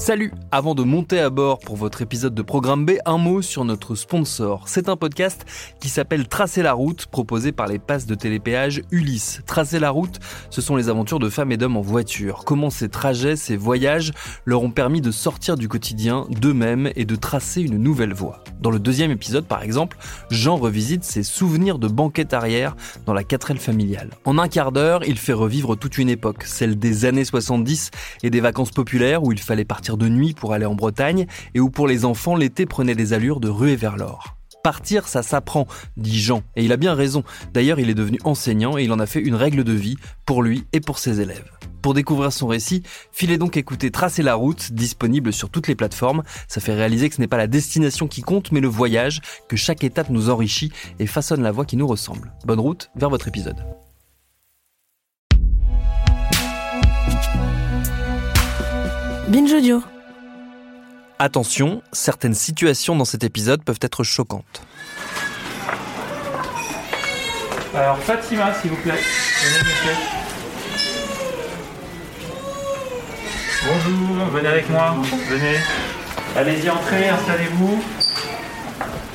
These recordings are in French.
Salut Avant de monter à bord pour votre épisode de Programme B, un mot sur notre sponsor. C'est un podcast qui s'appelle Tracer la route, proposé par les passes de télépéage Ulysse. Tracer la route, ce sont les aventures de femmes et d'hommes en voiture. Comment ces trajets, ces voyages leur ont permis de sortir du quotidien d'eux-mêmes et de tracer une nouvelle voie. Dans le deuxième épisode, par exemple, Jean revisite ses souvenirs de banquette arrière dans la 4L familiale. En un quart d'heure, il fait revivre toute une époque, celle des années 70 et des vacances populaires où il fallait partir de nuit pour aller en Bretagne et où pour les enfants l'été prenait des allures de ruée vers l'or. Partir, ça s'apprend, dit Jean, et il a bien raison. D'ailleurs, il est devenu enseignant et il en a fait une règle de vie pour lui et pour ses élèves. Pour découvrir son récit, filez donc écouter Tracer la route, disponible sur toutes les plateformes. Ça fait réaliser que ce n'est pas la destination qui compte, mais le voyage, que chaque étape nous enrichit et façonne la voie qui nous ressemble. Bonne route vers votre épisode. Binge Audio. Attention, certaines situations dans cet épisode peuvent être choquantes. Alors Fatima, s'il vous plaît. Venez. Bonjour, venez avec moi. Venez. Allez-y, entrez, installez-vous.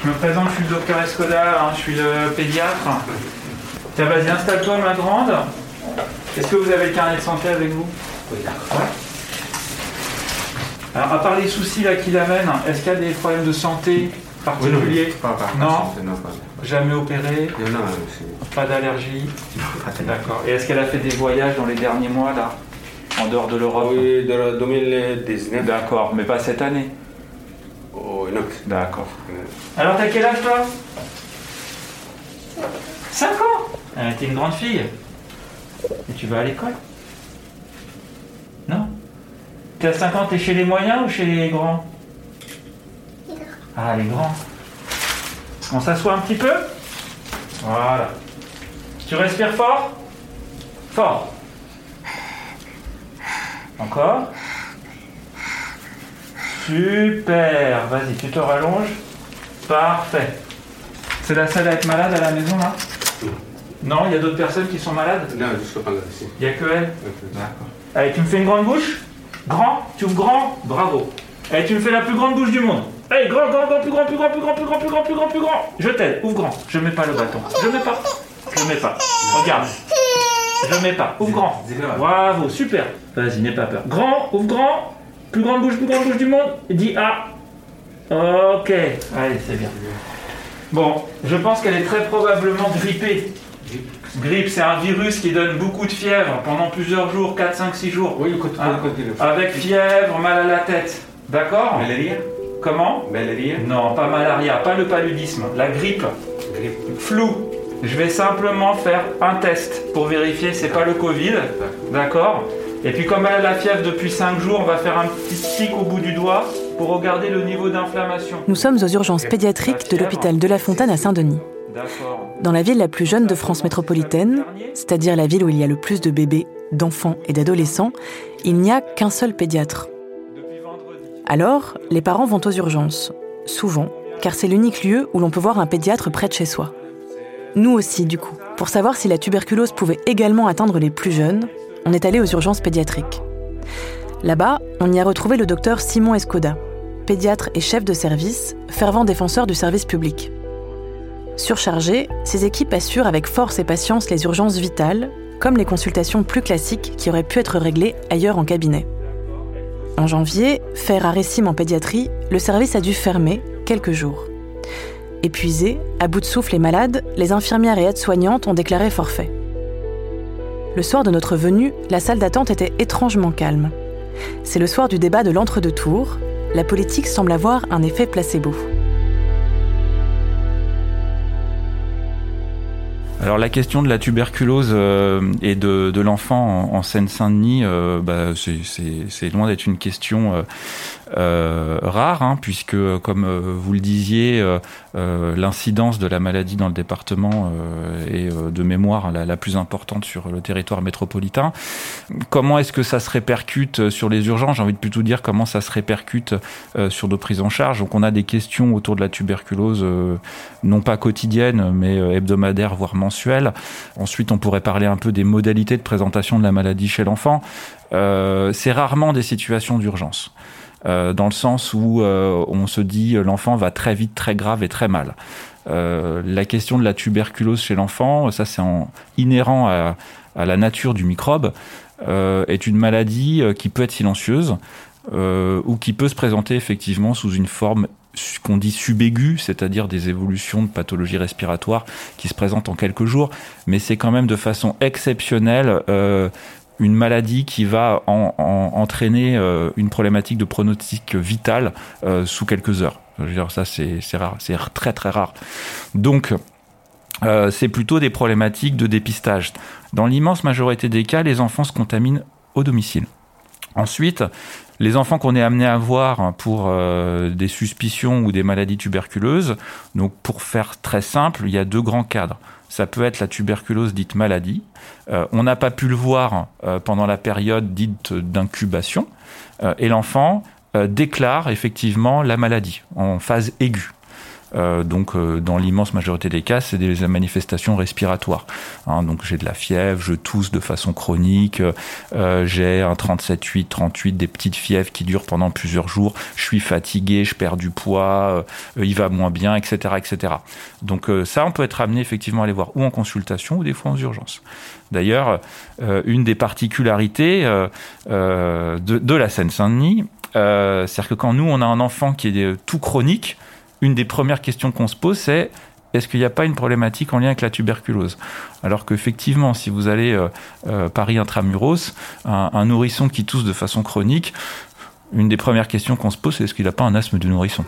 Je me présente, je suis le docteur Escoda, hein, je suis le pédiatre. Tiens, vas-y, installe-toi, ma grande. Est-ce que vous avez le carnet de santé avec vous? Oui, d'accord. Alors, à part les soucis là qui l'amènent, est-ce qu'il y a des problèmes de santé particuliers Non Jamais opéré Non, non, c'est Pas d'allergie pas tellement. D'accord. Et est-ce qu'elle a fait des voyages dans les derniers mois là En dehors de l'Europe Oui, de la 2019. D'accord, mais pas cette année Oh, non. D'accord. Alors t'as quel âge toi 5 ans Ah, T'es une grande fille. Et tu vas à l'école Non T'as 5 ans, t'es chez les moyens ou chez les grands Ah, les grands. On s'assoit un petit peu Voilà. Tu respires fort Fort. Encore Super. Vas-y, tu te rallonges. Parfait. C'est la seule à être malade à la maison là Non, il y a d'autres personnes qui sont malades Non, je suis pas là ici. Il n'y a que elle D'accord. Allez, tu me fais une grande bouche Grand Tu ouvres grand Bravo. Allez, tu me fais la plus grande bouche du monde. Allez, grand, grand, grand, plus grand, plus grand, plus grand, plus grand, plus grand, plus grand, plus grand. Je t'aide, ouvre grand. Je mets pas le bâton. Je mets pas. Je mets pas. Regarde. Je mets pas. Ouvre grand. Bravo, super. Vas-y, n'aie pas peur. Grand, ouvre grand. Plus grande bouche, plus grande bouche du monde. Dis A. Ok. Allez, c'est bien. Bon, je pense qu'elle est très probablement grippée. Grippe, c'est un virus qui donne beaucoup de fièvre pendant plusieurs jours, 4, 5, 6 jours. Oui, écoute, continue. Avec fièvre, mal à la tête. D'accord Malaria Comment Malaria Non, pas malaria, pas le paludisme, la grippe. Grippe. Flou. Je vais simplement faire un test pour vérifier, c'est pas le Covid. D'accord Et puis comme elle a la fièvre depuis 5 jours, on va faire un petit stick au bout du doigt pour regarder le niveau d'inflammation. Nous sommes aux urgences pédiatriques de l'hôpital de la Fontaine à Saint-Denis. Dans la ville la plus jeune de France métropolitaine, c'est-à-dire la ville où il y a le plus de bébés, d'enfants et d'adolescents, il n'y a qu'un seul pédiatre. Alors, les parents vont aux urgences, souvent, car c'est l'unique lieu où l'on peut voir un pédiatre près de chez soi. Nous aussi, du coup. Pour savoir si la tuberculose pouvait également atteindre les plus jeunes, on est allé aux urgences pédiatriques. Là-bas, on y a retrouvé le docteur Simon Escoda, pédiatre et chef de service, fervent défenseur du service public. Surchargé, ses équipes assurent avec force et patience les urgences vitales, comme les consultations plus classiques qui auraient pu être réglées ailleurs en cabinet. En janvier, fait rarissime en pédiatrie, le service a dû fermer quelques jours. Épuisés, à bout de souffle et malades, les infirmières et aides-soignantes ont déclaré forfait. Le soir de notre venue, la salle d'attente était étrangement calme. C'est le soir du débat de l'entre-deux tours. La politique semble avoir un effet placebo. Alors la question de la tuberculose euh, et de, l'enfant en, en Seine-Saint-Denis, euh, bah, c'est- loin d'être une question euh, euh, rare, hein, puisque comme euh, vous le disiez, euh, euh, l'incidence de la maladie dans le département euh, est euh, de mémoire la, plus importante sur le territoire métropolitain. Comment est-ce que ça se répercute sur les urgences? J'ai envie de plutôt dire comment ça se répercute euh, sur nos prises en charge. Donc on a des questions autour de la tuberculose, euh, non pas quotidiennes, mais euh, hebdomadaires, voire mensuelles. Ensuite, on pourrait parler un peu des modalités de présentation de la maladie chez l'enfant. Euh, c'est rarement des situations d'urgence. Euh, dans le sens où euh, on se dit euh, l'enfant va très vite, très grave et très mal. La question de la tuberculose chez l'enfant, ça c'est en- inhérent à, la nature du microbe, est une maladie qui peut être silencieuse ou qui peut se présenter effectivement sous une forme qu'on dit subaiguë, c'est-à-dire des évolutions de pathologie respiratoire qui se présentent en quelques jours, mais c'est quand même de façon exceptionnelle une maladie qui va en- en- entraîner euh, une problématique de pronostic vital euh, sous quelques heures. Je veux dire, ça c'est rare, c'est très très rare. Donc euh, c'est plutôt des problématiques de dépistage. Dans l'immense majorité des cas, les enfants se contaminent au domicile. Ensuite, les enfants qu'on est amené à voir pour des suspicions ou des maladies tuberculeuses, donc pour faire très simple, il y a deux grands cadres. Ça peut être la tuberculose dite maladie. Euh, on n'a pas pu le voir euh, pendant la période dite d'incubation. Euh, et l'enfant déclare effectivement la maladie en phase aiguë. Euh, donc, euh, dans l'immense majorité des cas, c'est des manifestations respiratoires. Hein, donc, j'ai de la fièvre, je tousse de façon chronique, euh, j'ai un 37,8, 38, des petites fièvres qui durent pendant plusieurs jours. Je suis fatigué, je perds du poids, il va moins bien, etc., etc. Donc, ça, on peut être amené effectivement à les voir ou en consultation ou des fois en urgence. D'ailleurs, une des particularités de, la Seine-Saint-Denis, c'est-à-dire que quand nous, on a un enfant qui est tout chronique, une des premières questions qu'on se pose, c'est est-ce qu'il n'y a pas une problématique en lien avec la tuberculose? Alors qu'effectivement, si vous allez euh, euh, Paris intramuros, un, un nourrisson qui tousse de façon chronique, une des premières questions qu'on se pose, c'est est-ce qu'il n'a pas un asthme du nourrisson?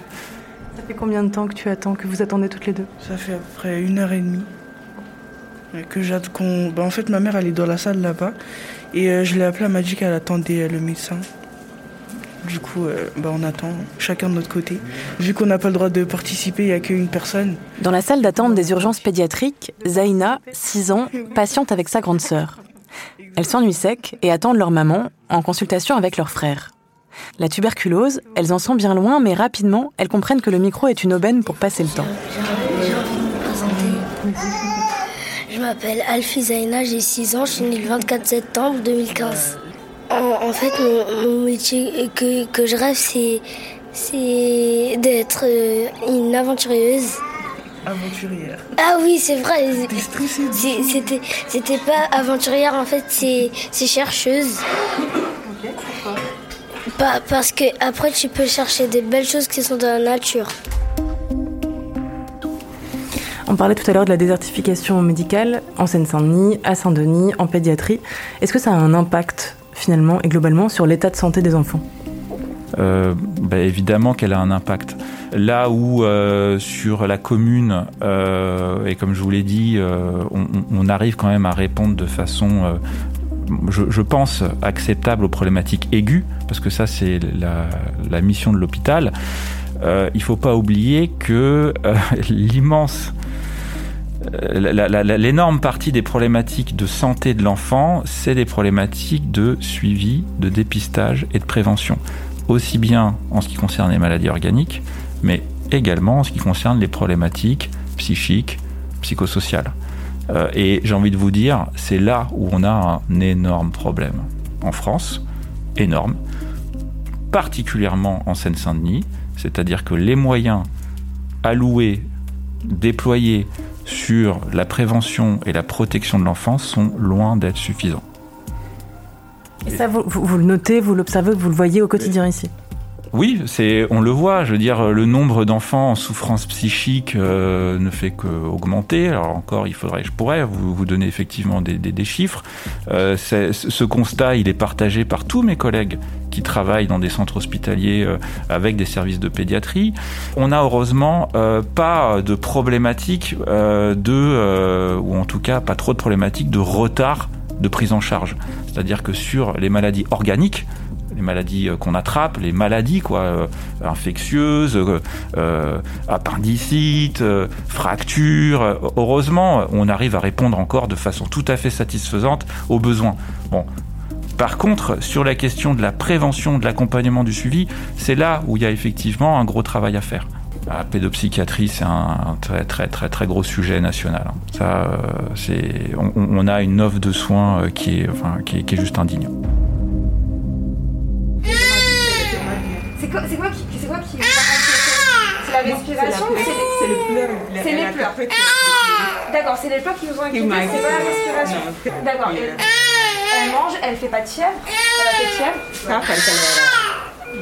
Ça fait combien de temps que tu attends, que vous attendez toutes les deux? Ça fait à peu près une heure et demie. Que j'attends qu'on. Bah, en fait, ma mère, elle est dans la salle là-bas. Et euh, je l'ai appelée, elle m'a dit qu'elle attendait euh, le médecin. Du coup, euh, bah, on attend, chacun de notre côté. Vu qu'on n'a pas le droit de participer, il n'y a qu'une personne. Dans la salle d'attente des urgences pédiatriques, Zaina, 6 ans, patiente avec sa grande sœur. Elles s'ennuient sec et attendent leur maman en consultation avec leur frère. La tuberculose, elles en sont bien loin, mais rapidement, elles comprennent que le micro est une aubaine pour passer le temps. J'ai envie de me présenter. Je m'appelle Alfie Zaina, j'ai 6 ans, je suis née le 24 septembre 2015. En, en fait, mon, mon métier que, que je rêve, c'est, c'est d'être euh, une aventureuse. Aventurière. Ah oui, c'est vrai. C'est- C'était, c'était pas aventurière, en fait, c'est, c'est chercheuse. Pas- parce que après, tu peux chercher des belles choses qui sont dans la nature. On parlait tout à l'heure de la désertification médicale en Seine-Saint-Denis, à Saint-Denis, en pédiatrie. Est-ce que ça a un impact, finalement et globalement, sur l'état de santé des enfants Euh, bah, évidemment qu'elle a un impact. Là où euh, sur la commune, euh, et comme je vous l'ai dit, euh, on, arrive quand même à répondre de façon, je, pense, acceptable aux problématiques aiguës, parce que ça c'est la, mission de l'hôpital. Il faut pas oublier que l'immense l'énorme partie des problématiques de santé de l'enfant, c'est des problématiques de suivi, de dépistage et de prévention aussi bien en ce qui concerne les maladies organiques, mais également en ce qui concerne les problématiques psychiques, psychosociales. Euh, et j'ai envie de vous dire, c'est là où on a un énorme problème. En France, énorme, particulièrement en Seine-Saint-Denis, c'est-à-dire que les moyens alloués, déployés sur la prévention et la protection de l'enfance sont loin d'être suffisants. Et ça, vous, vous- vous le notez, vous l'observez, vous le voyez au quotidien ici? Oui, c'est, on le voit. Je veux dire, le nombre d'enfants en souffrance psychique euh, ne fait qu'augmenter. Alors encore, il faudrait, je pourrais vous, vous donner effectivement des, des, chiffres. Euh, ce constat, il est partagé par tous mes collègues qui travaillent dans des centres hospitaliers euh, avec des services de pédiatrie. On a heureusement pas de problématique de, ou en tout cas pas trop de problématiques de retard de prise en charge. C'est-à-dire que sur les maladies organiques, les maladies euh, qu'on attrape, les maladies quoi, euh, infectieuses, euh, euh, appendicite, fractures. Heureusement, on arrive à répondre encore de façon tout à fait satisfaisante aux besoins. Bon. Par contre, sur la question de la prévention, de l'accompagnement, du suivi, c'est là où il y a effectivement un gros travail à faire. La pédopsychiatrie, c'est un très très très très gros sujet national. hein. Ça, c'est, on, a une offre de soins qui est, enfin, qui est juste indigne. C'est quoi, c'est quoi qui, c'est quoi qui C'est la respiration ou c'est les... C'est le pleur. C'est les pleurs. D'accord, c'est les pleurs qui nous ont inquiétés, c'est pas la respiration. D'accord. Elle, mange, elle fait pas de fièvre, elle a fait de fièvre.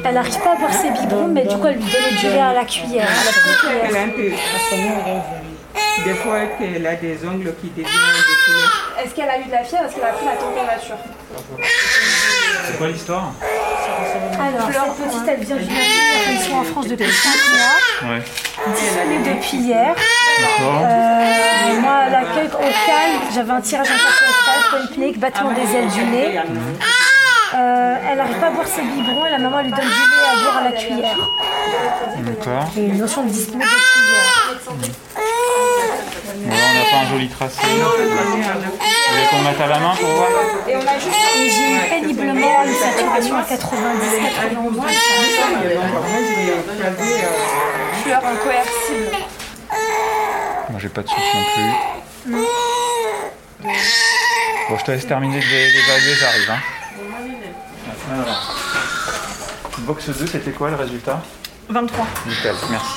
Elle n'arrive pas à boire ses biberons, mais du coup, elle lui donne du lait à la cuillère. petite Elle a un peu. Des fois, qu'elle a des ongles qui deviennent des couleurs. Est-ce qu'elle a eu de la fièvre? Est-ce qu'elle a pris la température? C'est quoi l'histoire? Alors, cette petite, elle vient du. Ils sont en France depuis 5 mois. Ouais. Disponible depuis hier. D'accord. Euh, moi, à l'accueil au calme, j'avais un tirage intercostal, point clinique, battement des ailes du nez. Euh, elle n'arrive pas à boire ses biberons et la maman lui donne du lait à boire à la cuillère. D'accord. Et une notion de disponible de cuillère. Bon, on n'a pas un joli tracé. Vous voulez qu'on mette à la main pour voir Et on a juste Et j'ai eu péniblement une saturation à 90, 91. Moi, je l'ai observé, euh, fleur incoercible. Moi, j'ai pas de soucis non plus. Bon, je te laisse terminer d'é- d'évaluer, j'arrive. Hein. Alors. Box 2, c'était quoi le résultat? 23. Nickel, merci.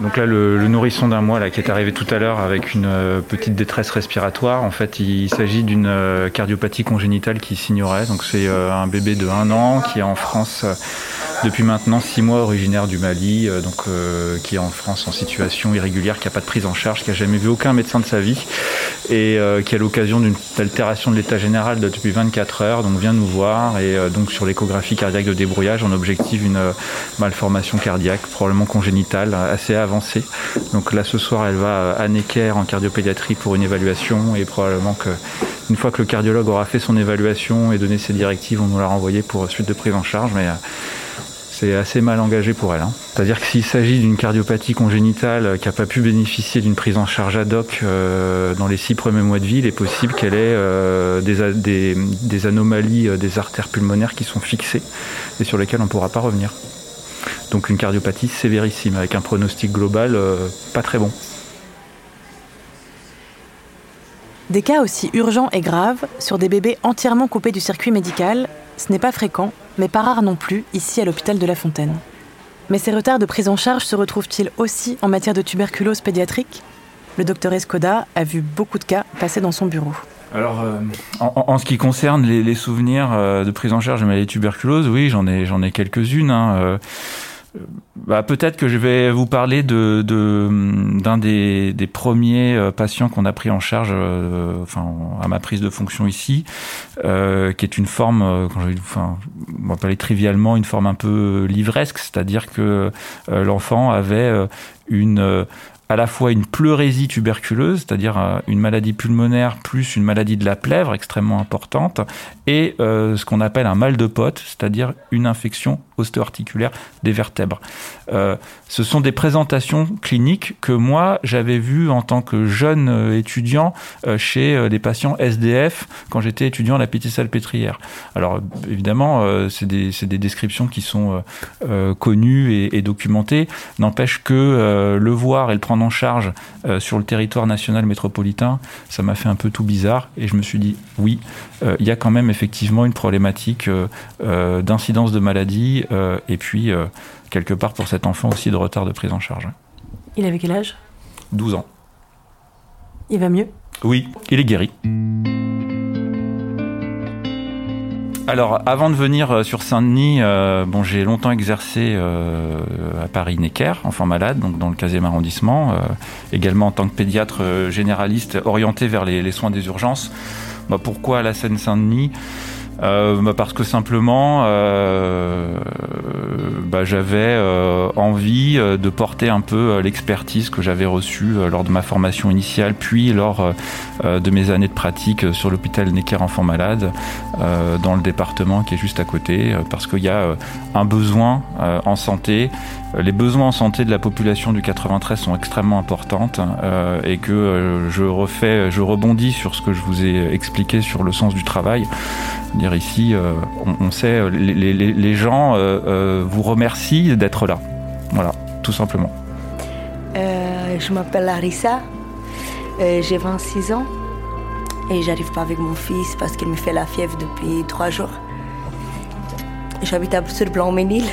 Donc là, le, nourrisson d'un mois là, qui est arrivé tout à l'heure avec une euh, petite détresse respiratoire, en fait, il s'agit d'une euh, cardiopathie congénitale qui s'ignorait. Donc c'est euh, un bébé de 1 an qui est en France depuis maintenant 6 mois, originaire du Mali, euh, donc euh, qui est en France en situation irrégulière, qui n'a pas de prise en charge, qui a jamais vu aucun médecin de sa vie et euh, qui a l'occasion d'une altération de l'état général de- depuis 24 heures, donc vient nous voir et euh, donc sur l'échographie cardiaque de débrouillage, on objective une euh, malformation cardiaque, probablement congénitale, assez avancée. Donc là ce soir, elle va à Necker en cardiopédiatrie pour une évaluation et probablement que une fois que le cardiologue aura fait son évaluation et donné ses directives, on nous la renvoyer pour suite de prise en charge, mais euh, c'est assez mal engagé pour elle. hein. C'est-à-dire que s'il s'agit d'une cardiopathie congénitale euh, qui n'a pas pu bénéficier d'une prise en charge ad hoc euh, dans les six premiers mois de vie, il est possible qu'elle ait euh, des, des- anomalies des artères pulmonaires qui sont fixées et sur lesquelles on ne pourra pas revenir. Donc une cardiopathie sévérissime avec un pronostic global pas très bon. Des cas aussi urgents et graves sur des bébés entièrement coupés du circuit médical, ce n'est pas fréquent, mais pas rare non plus ici à l'hôpital de La Fontaine. Mais ces retards de prise en charge se retrouvent-ils aussi en matière de tuberculose pédiatrique? Le docteur Escoda a vu beaucoup de cas passer dans son bureau. Alors, euh, en, ce qui concerne les, souvenirs euh, de prise en charge de maladie tuberculose, oui, j'en ai, j'en ai quelques-unes. hein, euh, bah, peut-être que je vais vous parler de, d'un des, des premiers euh, patients qu'on a pris en charge, euh, enfin, à ma prise de fonction ici, euh, qui est une forme, euh, quand je, enfin, on va parler trivialement, une forme un peu livresque, c'est-à-dire que euh, l'enfant avait une à la fois une pleurésie tuberculeuse, c'est-à-dire euh, une maladie pulmonaire plus une maladie de la plèvre extrêmement importante, et euh, ce qu'on appelle un mal de pote, c'est-à-dire une infection ostéo-articulaire des vertèbres. Euh, ce sont des présentations cliniques que moi j'avais vues en tant que jeune étudiant chez des patients SDF quand j'étais étudiant à la petite salpêtrière. Alors évidemment, c'est des, descriptions qui sont connues et, et documentées. N'empêche que le voir et le prendre en charge euh, sur le territoire national métropolitain, ça m'a fait un peu tout bizarre et je me suis dit oui, euh, il y a quand même effectivement une problématique euh, d'incidence de maladie et puis quelque part pour cet enfant aussi de retard de prise en charge. Il avait quel âge? 12 ans. Il va mieux? Oui, il est guéri. Alors, avant de venir euh, sur Saint-Denis, euh, bon, j'ai longtemps exercé euh, à Paris-Necker, enfant malade, donc dans le 15e arrondissement, également en tant que pédiatre généraliste orienté vers les, soins des urgences. Bah, pourquoi la Seine-Saint-Denis? Bah, parce que simplement euh, bah, j'avais euh, envie euh, de porter un peu euh, l'expertise que j'avais reçue euh, lors de ma formation initiale puis lors euh, euh, de mes années de pratique euh, sur l'hôpital Necker Enfants Malades euh, dans le département qui est juste à côté euh, parce qu'il y a euh, un besoin euh, en santé Euh, les besoins en santé de la population du 93 sont extrêmement importantes euh, et que euh, je refais, je rebondis sur ce que je vous ai expliqué sur le sens du travail. Dire ici, euh, on, sait, euh, les, gens euh, vous remercient d'être là. Voilà, tout simplement. Je m'appelle Larissa, j'ai 26 ans et j'arrive pas avec mon fils parce qu'il me fait la fièvre depuis trois jours. J'habite à sur Blanc-Ménil.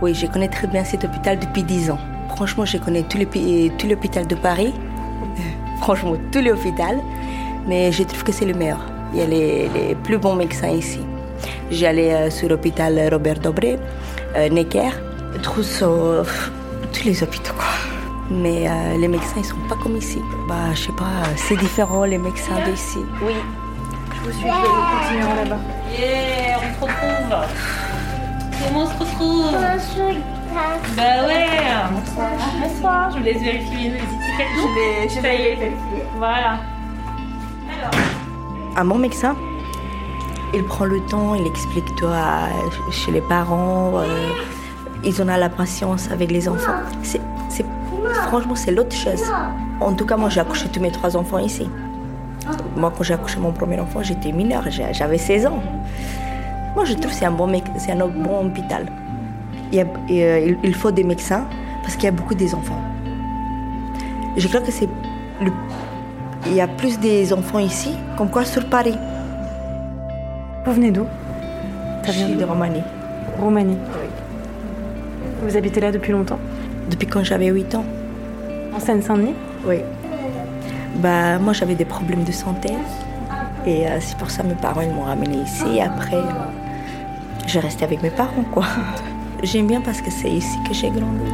Oui, je connais très bien cet hôpital depuis 10 ans. Franchement, je connais tout l'hôpital de Paris. Franchement, tout l'hôpital. Mais je trouve que c'est le meilleur. Il y a les, les plus bons médecins ici. J'allais euh, sur l'hôpital Robert Dobré, euh, Necker, Trousseau, pff, tous les hôpitaux quoi. Mais euh, les médecins ils sont pas comme ici. Bah je sais pas, c'est différent les médecins d'ici. Oui. Je vous suis, nous continuerons là-bas. Yeah, on se retrouve. Comment on se retrouve? Bah ouais. Bonsoir, je vous laisse vérifier les étiquettes. Je les, Ça y est. Voilà. À mon médecin, il prend le temps, il explique toi chez les parents. euh, ils ont la patience avec les enfants. C'est, franchement, c'est l'autre chose. En tout cas, moi, j'ai accouché tous mes trois enfants ici. Moi, quand j'ai accouché mon premier enfant, j'étais mineure, j'avais 16 ans. Moi, je trouve que c'est un bon, c'est un bon hôpital. Euh, il faut des médecins parce qu'il y a beaucoup des enfants. Je crois que c'est le il y a plus des enfants ici, comme quoi sur Paris. Vous venez d'où? Je suis de Roumanie. Roumanie. Vous habitez là depuis longtemps? Depuis quand j'avais 8 ans. En Seine-Saint-Denis? Oui. Bah, moi, j'avais des problèmes de santé. Et euh, c'est pour ça que mes parents m'ont ramené ici. Et après, euh, j'ai resté avec mes parents, quoi. J'aime bien parce que c'est ici que j'ai grandi.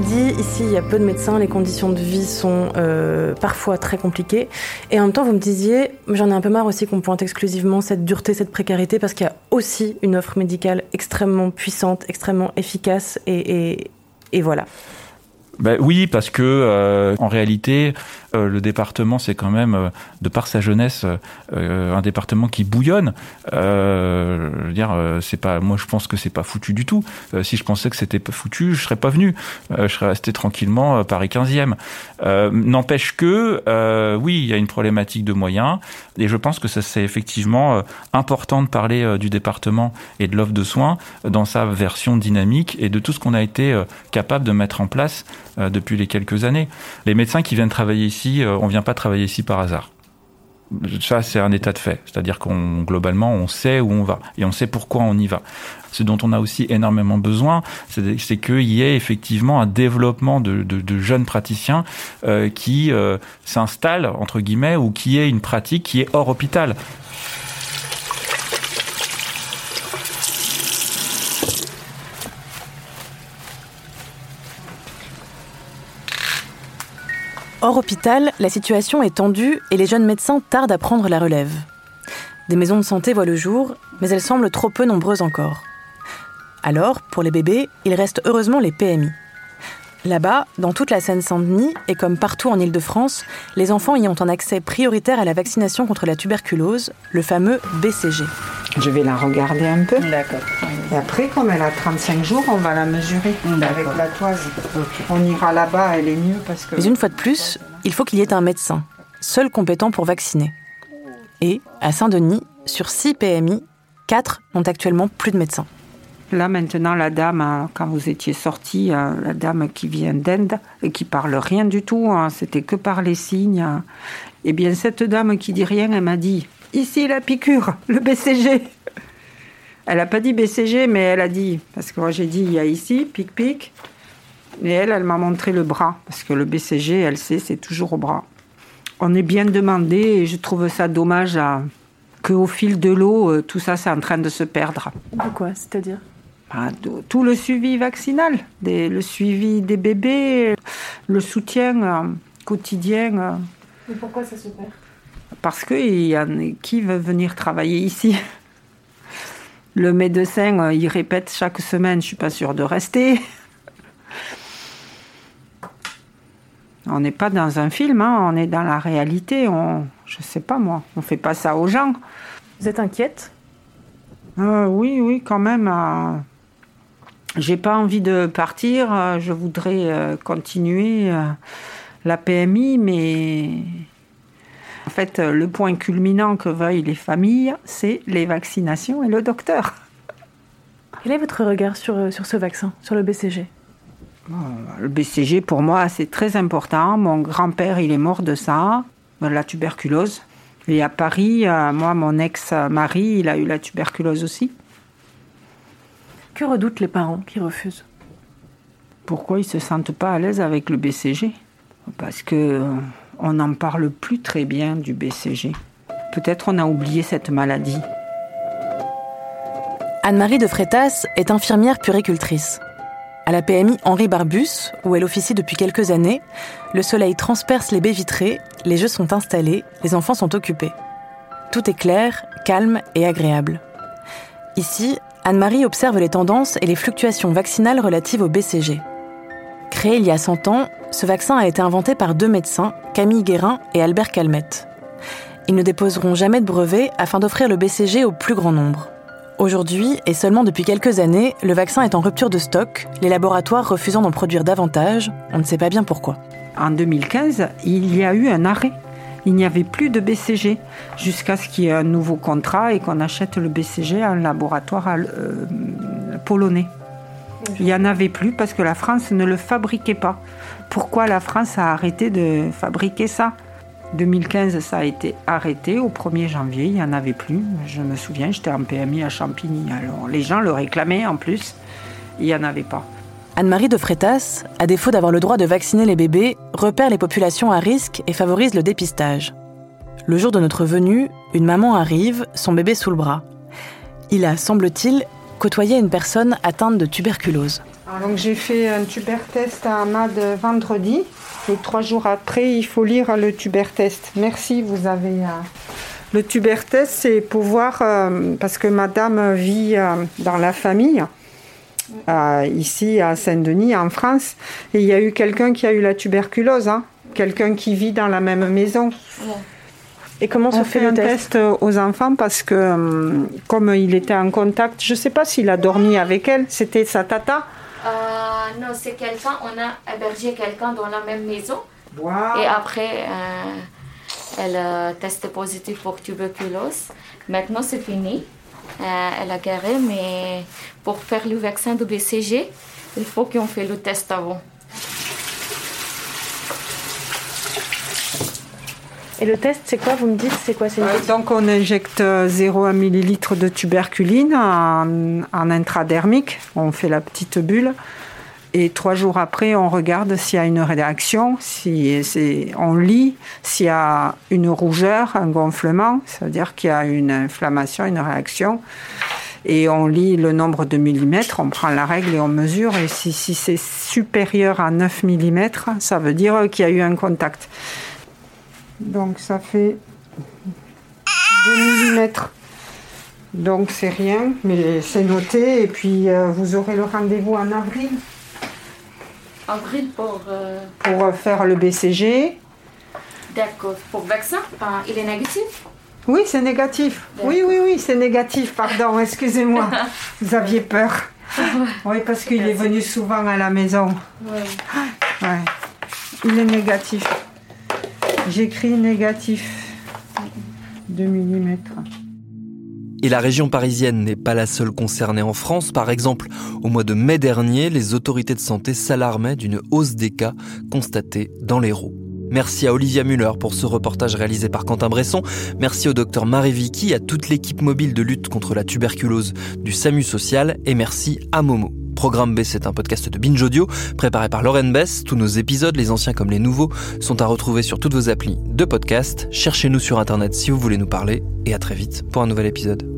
Dit, ici il y a peu de médecins, les conditions de vie sont euh, parfois très compliquées. Et en même temps, vous me disiez, j'en ai un peu marre aussi qu'on pointe exclusivement cette dureté, cette précarité, parce qu'il y a aussi une offre médicale extrêmement puissante, extrêmement efficace, et voilà. Ben oui, parce que euh, en réalité, euh, le département, c'est quand même, euh, de par sa jeunesse, euh, un département qui bouillonne. Euh, je veux dire, euh, c'est pas, moi, je pense que c'est pas foutu du tout. Si je pensais que c'était pas foutu, je serais pas venu. Je serais resté tranquillement Paris 15e. Euh, N'empêche que, oui, il y a une problématique de moyens, et je pense que ça c'est effectivement important de parler du département et de l'offre de soins dans sa version dynamique et de tout ce qu'on a été capable de mettre en place depuis les quelques années. Les médecins qui viennent travailler ici, euh, on vient pas travailler ici par hasard. Ça, c'est un état de fait. C'est-à-dire qu'on, globalement, on sait où on va et on sait pourquoi on y va. Ce dont on a aussi énormément besoin, c'est qu'il y ait effectivement un développement de, jeunes praticiens euh, qui euh, s'installent, entre guillemets, ou qui aient une pratique qui est hors hôpital. Hors hôpital, la situation est tendue et les jeunes médecins tardent à prendre la relève. Des maisons de santé voient le jour, mais elles semblent trop peu nombreuses encore. Alors, pour les bébés, il reste heureusement les PMI. Là-bas, dans toute la Seine-Saint-Denis, et comme partout en Île-de-France, les enfants y ont un accès prioritaire à la vaccination contre la tuberculose, le fameux BCG. Je vais la regarder un peu. D'accord. Et après, comme elle a 35 jours, on va la mesurer avec la toise. On ira là-bas, elle est mieux parce que. Mais une fois de plus, il faut qu'il y ait un médecin, seul compétent pour vacciner. Et, à Saint-Denis, sur 6 PMI, 4 n'ont actuellement plus de médecin. Là, maintenant, la dame, hein, quand vous étiez sortie, hein, la dame qui vient d'Inde et qui parle rien du tout, hein, c'était que par les signes. hein. Eh bien, cette dame qui dit rien, elle m'a dit Ici, la piqûre, le BCG. Elle n'a pas dit BCG, mais elle a dit, parce que moi j'ai dit, il y a ici, pic pic. Et elle, elle m'a montré le bras, parce que le BCG, elle sait, c'est toujours au bras. On est bien demandé et je trouve ça dommage à, qu'au fil de l'eau, euh, tout ça, c'est en train de se perdre. Pourquoi C'est-à-dire? Bah, tout le suivi vaccinal, des, le suivi des bébés, le soutien euh, quotidien. Euh. Mais pourquoi ça se perd? Parce que y a, qui veut venir travailler ici Le médecin, il répète chaque semaine, je suis pas sûre de rester. On n'est pas dans un film, hein, on est dans la réalité. On, je sais pas moi, on fait pas ça aux gens. Vous êtes inquiète? Euh, Oui, oui, quand même. Euh, j'ai pas envie de partir. Euh, je voudrais continuer la PMI, mais en fait, le point culminant que veuillent les familles, c'est les vaccinations et le docteur. Quel est votre regard sur, sur ce vaccin, sur le BCG le BCG, pour moi, c'est très important. Mon grand-père, il est mort de ça, de la tuberculose. Et à Paris, euh, moi, mon ex-mari, il a eu la tuberculose aussi. Que redoutent les parents qui refusent? Pourquoi ils se sentent pas à l'aise avec le BCG Parce que euh, on n'en parle plus très bien du BCG. Peut-être on a oublié cette maladie. Anne-Marie de Frétas est infirmière puricultrice. À la PMI Henri Barbus, où elle officie depuis quelques années, le soleil transperce les baies vitrées, les jeux sont installés, les enfants sont occupés. Tout est clair, calme et agréable. Ici, Anne-Marie observe les tendances et les fluctuations vaccinales relatives au BCG. Créé il y a 100 ans, ce vaccin a été inventé par deux médecins, Camille Guérin et Albert Calmette. Ils ne déposeront jamais de brevet afin d'offrir le BCG au plus grand nombre. Aujourd'hui, et seulement depuis quelques années, le vaccin est en rupture de stock, les laboratoires refusant d'en produire davantage, on ne sait pas bien pourquoi. En 2015, il y a eu un arrêt. Il n'y avait plus de BCG jusqu'à ce qu'il y ait un nouveau contrat et qu'on achète le BCG à un laboratoire euh, polonais. Il n'y en avait plus parce que la France ne le fabriquait pas. Pourquoi la France a arrêté de fabriquer ça? 2015, ça a été arrêté. Au 1er janvier, il n'y en avait plus. Je me souviens, j'étais en PMI à Champigny. Alors, les gens le réclamaient en plus. Il n'y en avait pas. Anne-Marie de Frétas, à défaut d'avoir le droit de vacciner les bébés, repère les populations à risque et favorise le dépistage. Le jour de notre venue, une maman arrive, son bébé sous le bras. Il a, semble-t-il, côtoyé une personne atteinte de tuberculose. donc j'ai fait un tuber test à Ahmad vendredi. Et trois jours après, il faut lire le tuber test. Merci, vous avez. Euh, le tuber test, c'est pour voir, euh, parce que madame vit euh, dans la famille, ici à Saint-Denis, en France, et il y a eu quelqu'un qui a eu la tuberculose, hein. quelqu'un qui vit dans la même maison. Et comment se fait, le un test, aux enfants parce que comme il était en contact, je ne sais pas s'il a dormi avec elle, c'était sa tata. Euh, non, c'est quelqu'un, on a hébergé quelqu'un dans la même maison. Et après, euh, elle a testé positif pour tuberculose. Maintenant, c'est fini. Euh, elle a guéri, mais pour faire le vaccin de BCG, il faut qu'on fait le test avant. Et le test, c'est quoi Vous me dites, c'est quoi Donc, on injecte 0,1 ml de tuberculine en, intradermique. On fait la petite bulle. Et trois jours après, on regarde s'il y a une réaction, si on lit s'il y a une rougeur, un gonflement, c'est-à-dire qu'il y a une inflammation, une réaction. Et on lit le nombre de millimètres, on prend la règle et on mesure. Et si, c'est supérieur à 9 millimètres, ça veut dire qu'il y a eu un contact. Donc ça fait 2 mm. Donc c'est rien, mais c'est noté. Et puis euh, vous aurez le rendez-vous en avril. Avril pour... Euh, pour euh, faire le BCG. D'accord. Pour vaccin, il est négatif? Oui, c'est négatif. Oui, oui, oui, c'est négatif. Pardon, excusez-moi. vous aviez peur. Oui, parce qu'il est venu souvent à la maison. Oui. Ouais. Il est négatif. J'écris négatif 2 mm. Et la région parisienne n'est pas la seule concernée en France. Par exemple, au mois de mai dernier, les autorités de santé s'alarmaient d'une hausse des cas constatés dans l'Hérault. Merci à Olivia Muller pour ce reportage réalisé par Quentin Bresson. Merci au docteur Marie Vicky, à toute l'équipe mobile de lutte contre la tuberculose du SAMU Social et merci à Momo. Programme B, c'est un podcast de Binge Audio préparé par Lauren Bess. Tous nos épisodes, les anciens comme les nouveaux, sont à retrouver sur toutes vos applis de podcast. Cherchez-nous sur Internet si vous voulez nous parler et à très vite pour un nouvel épisode.